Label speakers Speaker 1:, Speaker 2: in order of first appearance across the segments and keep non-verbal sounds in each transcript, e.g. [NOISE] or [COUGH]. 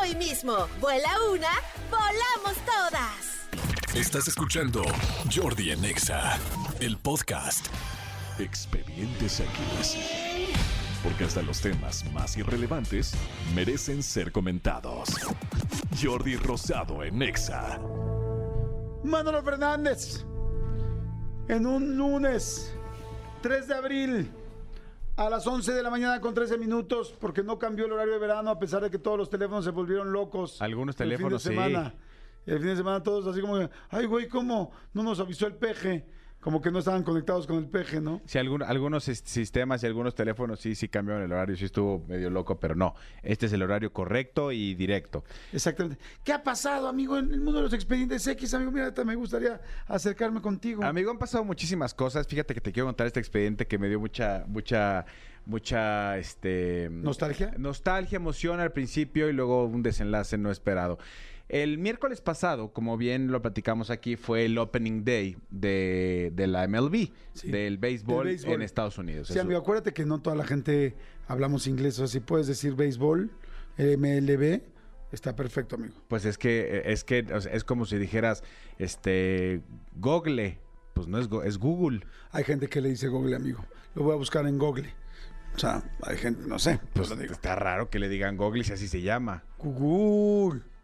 Speaker 1: hoy mismo. Vuela una, volamos todas.
Speaker 2: Estás escuchando Jordi en Exa, el podcast. Expedientes X. Porque hasta los temas más irrelevantes merecen ser comentados. Jordi Rosado en Exa.
Speaker 3: Manolo Fernández, en un lunes 3 de abril a las 11 de la mañana con 13 minutos, porque no cambió el horario de verano a pesar de que todos los teléfonos se volvieron locos.
Speaker 4: Algunos
Speaker 3: el
Speaker 4: teléfonos, sí.
Speaker 3: fin de semana. El fin de semana todos así como, ay güey, ¿cómo no nos avisó el peje? Como que no estaban conectados con el peje, ¿no?
Speaker 4: Sí, algún- algunos sis- sistemas y algunos teléfonos sí, sí cambiaron el horario, sí estuvo medio loco, pero no. Este es el horario correcto y directo.
Speaker 3: Exactamente. ¿Qué ha pasado, amigo, en el mundo de los expedientes X? Amigo, mira, me gustaría acercarme contigo.
Speaker 4: Amigo, han pasado muchísimas cosas. Fíjate que te quiero contar este expediente que me dio mucha, mucha, mucha, este...
Speaker 3: ¿Nostalgia?
Speaker 4: Nostalgia, emoción al principio y luego un desenlace no esperado. El miércoles pasado, como bien lo platicamos aquí, fue el opening day de, de la MLB,
Speaker 3: Sí,
Speaker 4: del, béisbol en Estados Unidos.
Speaker 3: Sí,
Speaker 4: Eso-
Speaker 3: amigo, acuérdate que no toda la gente hablamos inglés. O sea, si puedes decir béisbol, MLB, está perfecto, amigo.
Speaker 4: Pues es que es que o sea, es como si dijeras este Google, pues no es es Google.
Speaker 3: Hay gente que le dice Google, amigo. Lo voy a buscar en Google. O sea, hay gente, no sé.
Speaker 4: Pues
Speaker 3: lo digo.
Speaker 4: está raro que le digan Google si así se llama.
Speaker 3: Google.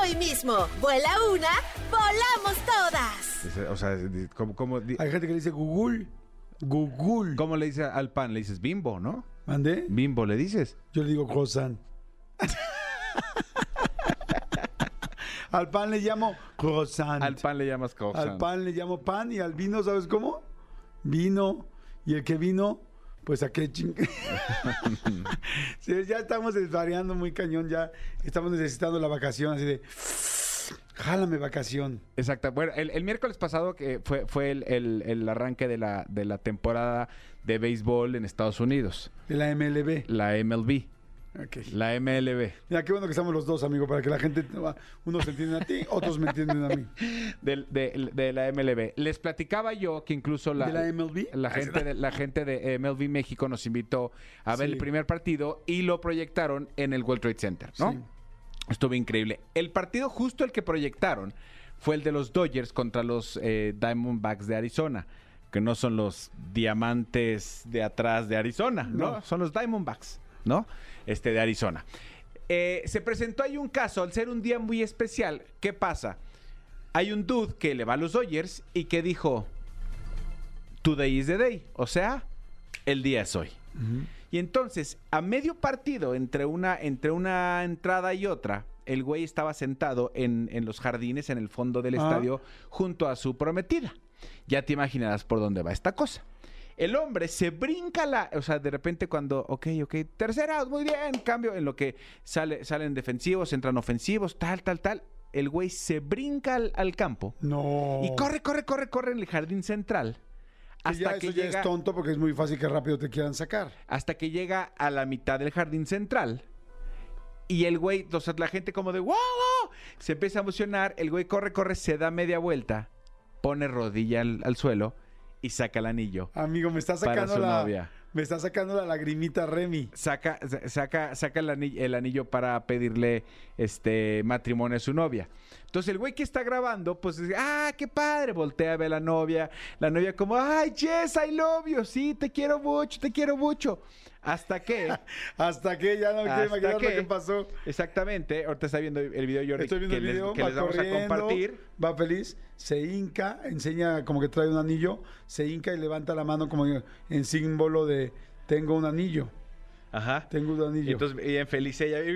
Speaker 1: hoy mismo. Vuela una, volamos todas.
Speaker 4: Dice, O sea, ¿cómo,
Speaker 3: Hay gente que le dice Google. Google.
Speaker 4: cómo le dices al pan? Le dices bimbo, ¿no?
Speaker 3: ¿Mandé?
Speaker 4: Bimbo le dices.
Speaker 3: Yo le digo croissant. [LAUGHS] al pan le llamo croissant.
Speaker 4: Al pan le llamas cosa.
Speaker 3: Al pan le llamo pan y al vino, ¿sabes cómo? Vino. Y el que vino, pues a qué ching... [LAUGHS] Sí, ya estamos desvariando muy cañón, ya estamos necesitando la vacación, así de... Jálame vacación.
Speaker 4: Exacto. Bueno, el, el miércoles pasado que fue, fue el, el- el arranque de la, de la temporada de béisbol en Estados Unidos.
Speaker 3: De la MLB.
Speaker 4: La MLB. La MLB.
Speaker 3: Mira, qué bueno que estamos los dos, amigo, para que la gente... Unos se entienden a ti, otros me entienden a mí. [LAUGHS]
Speaker 4: de, de la MLB. Les platicaba yo que incluso la,
Speaker 3: ¿De la MLB?
Speaker 4: la gente de, la gente de MLB México nos invitó a ver
Speaker 3: Sí.
Speaker 4: el primer partido y lo proyectaron en el World Trade Center, ¿no?
Speaker 3: Sí.
Speaker 4: Estuvo increíble. El partido justo el que proyectaron fue el de los Dodgers contra los eh, Diamondbacks de Arizona, que no son los diamantes de atrás de Arizona, ¿no?
Speaker 3: No.
Speaker 4: Son los Diamondbacks, ¿no? Este de Arizona. Eh, se presentó ahí un caso, al ser un día muy especial, ¿qué pasa? Hay un dude que le va a los Dodgers y que dijo, Today is the day, o sea, el día es hoy. Y entonces, a medio partido, entre una, entre una entrada y otra, el güey estaba sentado en, en los jardines, en el fondo del
Speaker 3: Ah.
Speaker 4: estadio, junto a su prometida. Ya te imaginarás por dónde va esta cosa. El hombre se brinca la. O sea, de repente cuando. Ok, ok. Tercera, muy bien. Cambio. En lo que sale, salen defensivos, entran ofensivos, tal, tal, tal. El güey se brinca al, al campo.
Speaker 3: No.
Speaker 4: Y corre, corre, corre, corre en el jardín central.
Speaker 3: Que ya
Speaker 4: Hasta que
Speaker 3: eso ya
Speaker 4: llega
Speaker 3: es tonto porque es muy fácil que rápido te quieran sacar.
Speaker 4: hasta que llega a la mitad del jardín central. Y el güey, o sea, la gente como de wow, wow", se empieza a emocionar. El güey corre, corre, se da media vuelta, pone rodilla al, al suelo y saca el anillo.
Speaker 3: Amigo, me está
Speaker 4: Para
Speaker 3: sacando
Speaker 4: su
Speaker 3: la.
Speaker 4: novia.
Speaker 3: Me está sacando la lagrimita Remy.
Speaker 4: Saca, sa- saca, saca el, anillo, el anillo para pedirle este matrimonio a su novia. Entonces el güey que está grabando, pues dice, ah, qué padre, voltea a ver a la novia. La novia como, ay, Jess, I love you, sí, te quiero mucho, te quiero mucho. Hasta que, [LAUGHS]
Speaker 3: Hasta que ya no me quiero imaginar lo
Speaker 4: que-
Speaker 3: que pasó.
Speaker 4: exactamente, ahorita está viendo el video Jordi
Speaker 3: Estoy viendo
Speaker 4: que,
Speaker 3: el
Speaker 4: les,
Speaker 3: video,
Speaker 4: que
Speaker 3: va
Speaker 4: les vamos a compartir.
Speaker 3: va feliz, se hinca, enseña como que trae un anillo, se hinca y levanta la mano como en símbolo de tengo un anillo,
Speaker 4: Ajá.
Speaker 3: tengo un
Speaker 4: Y
Speaker 3: anillo.
Speaker 4: entonces ella en feliz ella [LAUGHS]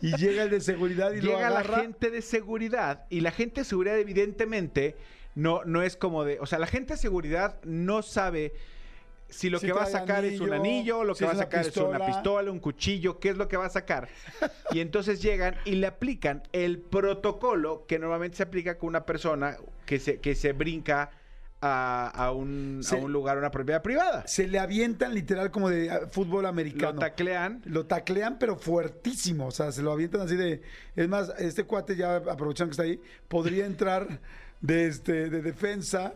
Speaker 4: y
Speaker 3: llega el de seguridad y lo
Speaker 4: llega la gente de seguridad y la gente de seguridad evidentemente no, no es como de, o sea, la gente de seguridad no sabe si lo
Speaker 3: Si
Speaker 4: que va a sacar es un
Speaker 3: anillo,
Speaker 4: lo
Speaker 3: si
Speaker 4: que va a sacar es una
Speaker 3: pistola.
Speaker 4: pistola, un cuchillo, qué es lo que va a sacar. Y entonces llegan y le aplican el protocolo que normalmente se aplica con una persona que se, que se brinca a, a un,
Speaker 3: Sí.
Speaker 4: a un lugar, a una propiedad privada.
Speaker 3: Se le avientan literal como de ah, fútbol
Speaker 4: Lo
Speaker 3: americano.
Speaker 4: taclean.
Speaker 3: Lo taclean, pero fuertísimo. O sea, se lo avientan así de. Es más, este cuate ya aprovechando que está ahí, podría entrar de este, de defensa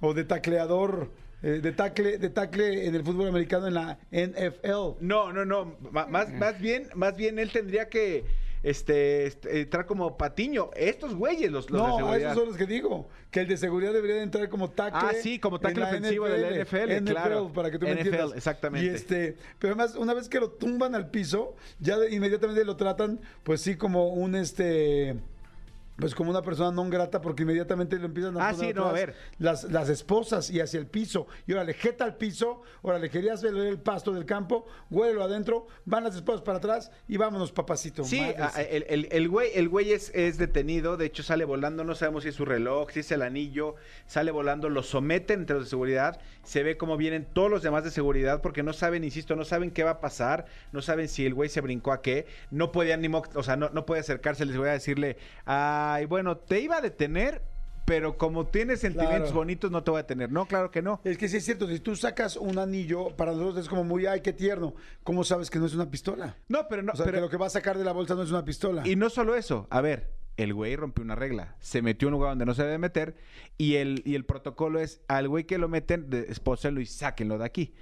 Speaker 3: o de tacleador, eh, de tacle, de tacle en el fútbol americano en la NFL.
Speaker 4: No, no, no. Más, más bien, más bien él tendría que este, este, entrar como patiño. Estos güeyes, los, los
Speaker 3: No,
Speaker 4: seguridad.
Speaker 3: esos son los que digo. Que el de seguridad debería de entrar como tackle.
Speaker 4: Ah, sí, como tackle ofensivo de la NFL, claro.
Speaker 3: para que tú me
Speaker 4: NFL,
Speaker 3: entiendas.
Speaker 4: exactamente.
Speaker 3: Y este, pero además, una vez que lo tumban al piso, ya de- inmediatamente lo tratan, pues sí, como un este. Pues como una persona no grata porque inmediatamente lo empiezan a
Speaker 4: Ah,
Speaker 3: poner
Speaker 4: sí, no, a ver.
Speaker 3: Las, las esposas y hacia el piso. Y órale, jeta al piso, órale, querías ver el pasto del campo, huélelo adentro, van las esposas para atrás y vámonos, papacito.
Speaker 4: Sí, a- el, el- el güey, el güey es, es detenido, de hecho sale volando, no sabemos si es su reloj, si es el anillo, sale volando, lo someten entre los de seguridad, se ve cómo vienen todos los demás de seguridad porque no saben, insisto, no saben qué va a pasar, no saben si el güey se brincó a qué, no podían ni, o sea, no, no puede acercarse, les voy a decirle, ay, bueno, te iba a detener, pero como tienes sentimientos
Speaker 3: Claro.
Speaker 4: bonitos no te voy a detener, no, claro que no.
Speaker 3: Es que sí es cierto, si tú sacas un anillo, para nosotros es como muy, ay, qué tierno. ¿Cómo sabes que no es una pistola?
Speaker 4: No, pero no,
Speaker 3: o sea,
Speaker 4: pero
Speaker 3: que lo que va a sacar de la bolsa no es una pistola.
Speaker 4: Y no solo eso, a ver, el güey rompió una regla, se metió en un lugar donde no se debe meter y el, y el protocolo es al güey que lo meten, de- espósenlo y sáquenlo de aquí.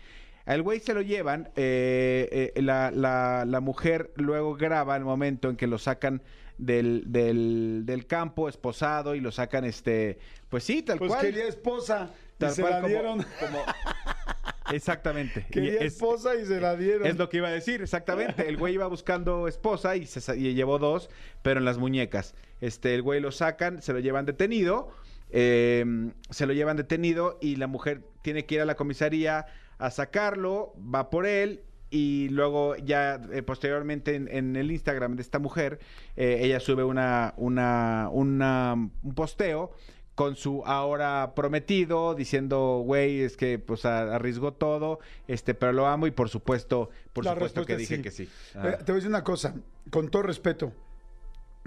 Speaker 4: Al güey se lo llevan, eh, eh, la, la- la mujer luego graba el momento en que lo sacan del, del, del campo esposado y lo sacan, este, pues sí, tal
Speaker 3: pues
Speaker 4: cual.
Speaker 3: quería esposa y
Speaker 4: tal
Speaker 3: se
Speaker 4: cual
Speaker 3: la
Speaker 4: como-
Speaker 3: dieron.
Speaker 4: como- [LAUGHS] exactamente. Y
Speaker 3: Quería
Speaker 4: es-
Speaker 3: esposa y se la dieron.
Speaker 4: es lo que iba a decir, exactamente. El güey iba buscando esposa y, se, sa- y llevó dos, pero en las muñecas. Este, el güey lo sacan, se lo llevan detenido, eh, se lo llevan detenido y la mujer tiene que ir a la comisaría a sacarlo, va por él y luego ya eh, posteriormente en, en el Instagram de esta mujer, eh, ella sube una, una, una- un posteo con su ahora prometido diciendo, güey, es que pues arriesgó todo, este, pero lo amo y por supuesto, por
Speaker 3: La
Speaker 4: supuesto que dije
Speaker 3: sí.
Speaker 4: que sí.
Speaker 3: Eh, te voy a decir una cosa, con todo respeto.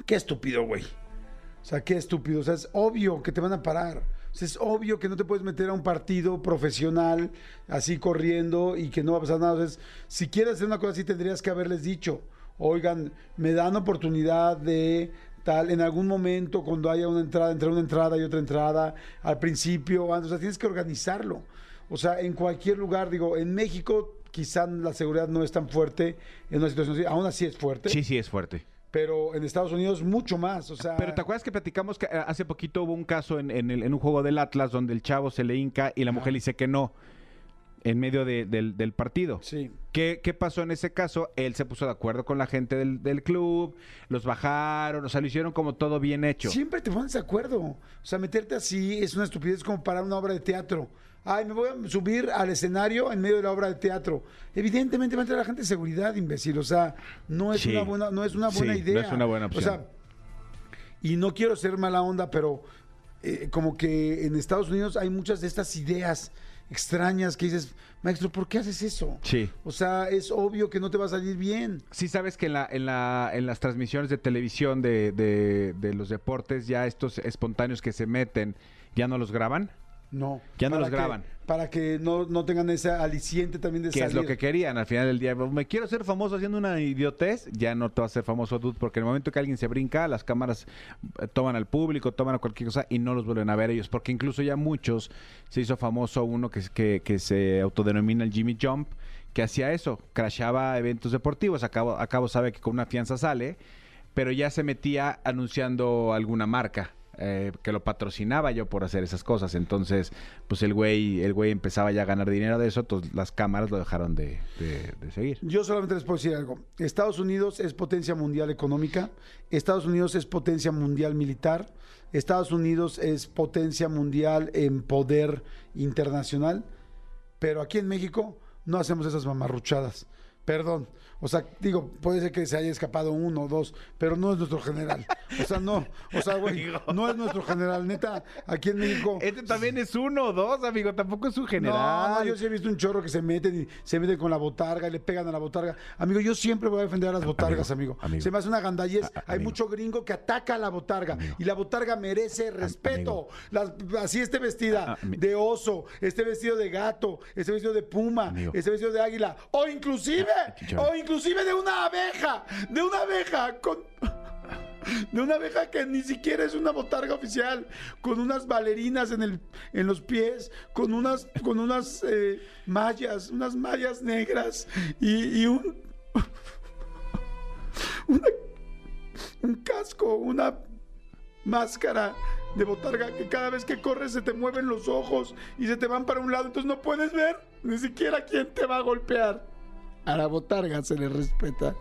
Speaker 3: Qué estúpido, güey. O sea, qué estúpido. O sea, es obvio que te van a parar. Es obvio que no te puedes meter a un partido profesional así corriendo y que no va a pasar nada. O sea, es- si quieres hacer una cosa así, tendrías que haberles dicho, oigan, me dan oportunidad de tal, en algún momento, cuando haya una entrada, entre una entrada y otra entrada, al principio, antes, o sea, tienes que organizarlo. O sea, en cualquier lugar, digo, en México quizá la seguridad no es tan fuerte en una situación así, aún así es fuerte,
Speaker 4: Sí, sí, es fuerte.
Speaker 3: Pero en Estados Unidos mucho más, o sea...
Speaker 4: Pero ¿te acuerdas que platicamos que eh, hace poquito hubo un caso en, en el- en un juego del Atlas donde el chavo se le hinca y la mujer le dice que no en medio de- del, del partido?
Speaker 3: Sí.
Speaker 4: ¿Qué, qué pasó en ese caso? Él se puso de acuerdo con la gente del, del club, los bajaron, o sea, lo hicieron como todo bien hecho.
Speaker 3: Siempre te pones de acuerdo. O sea, meterte así es una estupidez como para una obra de teatro. Ay, me voy a subir al escenario en medio de la obra de teatro. Evidentemente va a entrar la gente de seguridad, imbécil. O sea, no es
Speaker 4: Sí.
Speaker 3: una buena, no es una
Speaker 4: Sí,
Speaker 3: buena
Speaker 4: no
Speaker 3: idea.
Speaker 4: es una buena
Speaker 3: O
Speaker 4: opción.
Speaker 3: sea, y no quiero ser mala onda, pero eh, como que en Estados Unidos hay muchas de estas ideas extrañas que dices, maestro, ¿por qué haces eso?
Speaker 4: Sí.
Speaker 3: O sea, es obvio que no te va a salir bien.
Speaker 4: Sí sabes que en, la, en, la, en las transmisiones de televisión de, de- de los deportes ya estos espontáneos que se meten ya no los graban.
Speaker 3: No.
Speaker 4: Ya no los
Speaker 3: que-
Speaker 4: graban.
Speaker 3: Para que no, no tengan ese aliciente también de
Speaker 4: Que es lo que querían al final del día. Me quiero ser famoso haciendo una idiotez. Ya no te vas a ser famoso, dude, porque en el momento que alguien se brinca, las cámaras eh, toman al público, toman a cualquier cosa y no los vuelven a ver ellos. Porque incluso ya muchos se hizo famoso uno que, que, que se autodenomina el Jimmy Jump, que hacía eso, crashaba eventos deportivos. Acabo, acabo sabe que con una fianza sale, pero ya se metía anunciando alguna marca. Eh, que lo patrocinaba yo por hacer esas cosas. Entonces, pues el güey, el güey empezaba ya a ganar dinero de eso, entonces las cámaras lo dejaron de, seguir.
Speaker 3: Yo solamente les puedo decir algo. Estados Unidos es potencia mundial económica, Estados Unidos es potencia mundial militar, Estados Unidos es potencia mundial en poder internacional, pero aquí en México no hacemos esas mamarruchadas. Perdón. O sea, digo, puede ser que se haya escapado uno o dos, pero no es nuestro general. O sea, no, o sea, güey, no es nuestro general. Neta, aquí en México.
Speaker 4: Este también es uno o dos, amigo, tampoco es un general.
Speaker 3: No, no, yo sí he visto un chorro que se meten y se meten con la botarga y le pegan a la botarga. Amigo, yo siempre voy a defender a las botargas, amigo.
Speaker 4: amigo.
Speaker 3: Se me hace una gandallez.
Speaker 4: A-
Speaker 3: Hay
Speaker 4: amigo.
Speaker 3: mucho gringo que ataca a la botarga y la botarga merece respeto. Las- así esté vestida de oso, esté vestido de gato, esté vestido de puma, esté vestido de águila o inclusive,
Speaker 4: chichón.
Speaker 3: o inclusive de una abeja, de una abeja con [LAUGHS] de una abeja que ni siquiera es una botarga oficial, con unas bailarinas en, el, en los pies, con unas, con unas eh, mallas, unas mallas negras y, y un, [LAUGHS] una- un casco, una máscara de botarga que cada vez que corres se te mueven los ojos y se te van para un lado, entonces no puedes ver ni siquiera quién te va a golpear. A la botarga se le respeta.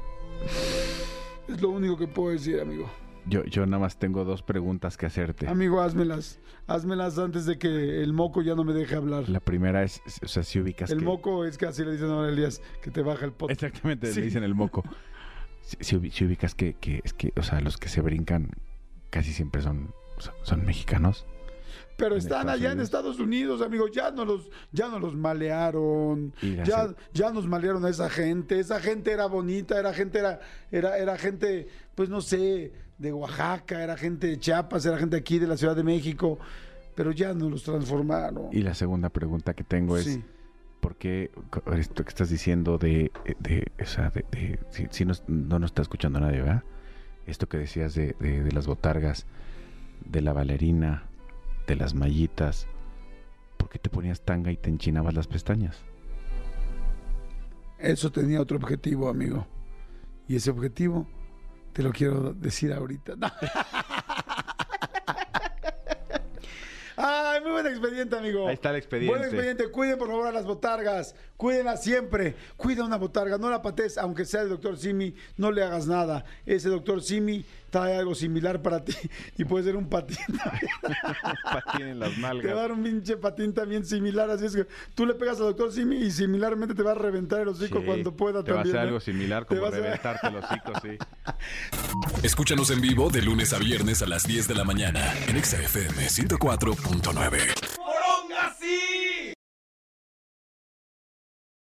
Speaker 3: Es lo único que puedo decir, amigo.
Speaker 4: Yo, yo nada más tengo dos preguntas que hacerte.
Speaker 3: Amigo, házmelas. Házmelas antes de que el moco ya no me deje hablar.
Speaker 4: La primera es, o sea, si ubicas
Speaker 3: El
Speaker 4: que-
Speaker 3: moco es que así le dicen ahora a Elías, que te baja el pot.
Speaker 4: Exactamente,
Speaker 3: Sí.
Speaker 4: le dicen el moco. Si, si ubi- si ubicas que, que, es que, o sea, los que se brincan casi siempre son, son mexicanos.
Speaker 3: Pero están allá en. Estados Unidos, amigo. Ya no los, ya no los malearon. Ya, ya nos malearon a esa gente. Esa gente era bonita, era gente, era, era, era gente, pues no sé, de Oaxaca, era gente de Chiapas, era gente aquí de la Ciudad de México. Pero ya nos los transformaron.
Speaker 4: Y la segunda pregunta que tengo es,
Speaker 3: Sí.
Speaker 4: ¿por qué esto que estás diciendo de, de, o sea, de, de- si, si no, no nos está escuchando nadie, ¿verdad? Esto que decías de, de- de las botargas, de la bailarina, de las mallitas, ¿por qué te ponías tanga y te enchinabas las pestañas?
Speaker 3: Eso tenía otro objetivo, amigo. Y ese objetivo te lo quiero decir ahorita. [LAUGHS] Ay, muy buen expediente, amigo.
Speaker 4: Ahí está el expediente.
Speaker 3: Buen expediente. Cuiden, por favor, a las botargas. Cuídenlas siempre. Cuida una botarga. No la patees, aunque sea el doctor Simi. No le hagas nada. Ese doctor Simi trae algo similar para ti. [LAUGHS] Y puede ser un patín también. [LAUGHS]
Speaker 4: Patín en las
Speaker 3: Te va a
Speaker 4: nalgas.
Speaker 3: dar un pinche patín también similar. Así es que tú le pegas al doctor Simi y similarmente te va a reventar el hocico
Speaker 4: Sí,
Speaker 3: cuando pueda
Speaker 4: te va a
Speaker 3: también.
Speaker 4: hacer
Speaker 3: ¿no?
Speaker 4: algo similar
Speaker 3: Te
Speaker 4: como
Speaker 3: a hacer-
Speaker 4: reventarte el hocico, sí. [LAUGHS]
Speaker 2: Escúchanos en vivo de lunes a viernes a las 10 de la mañana en Exa FM 104.9.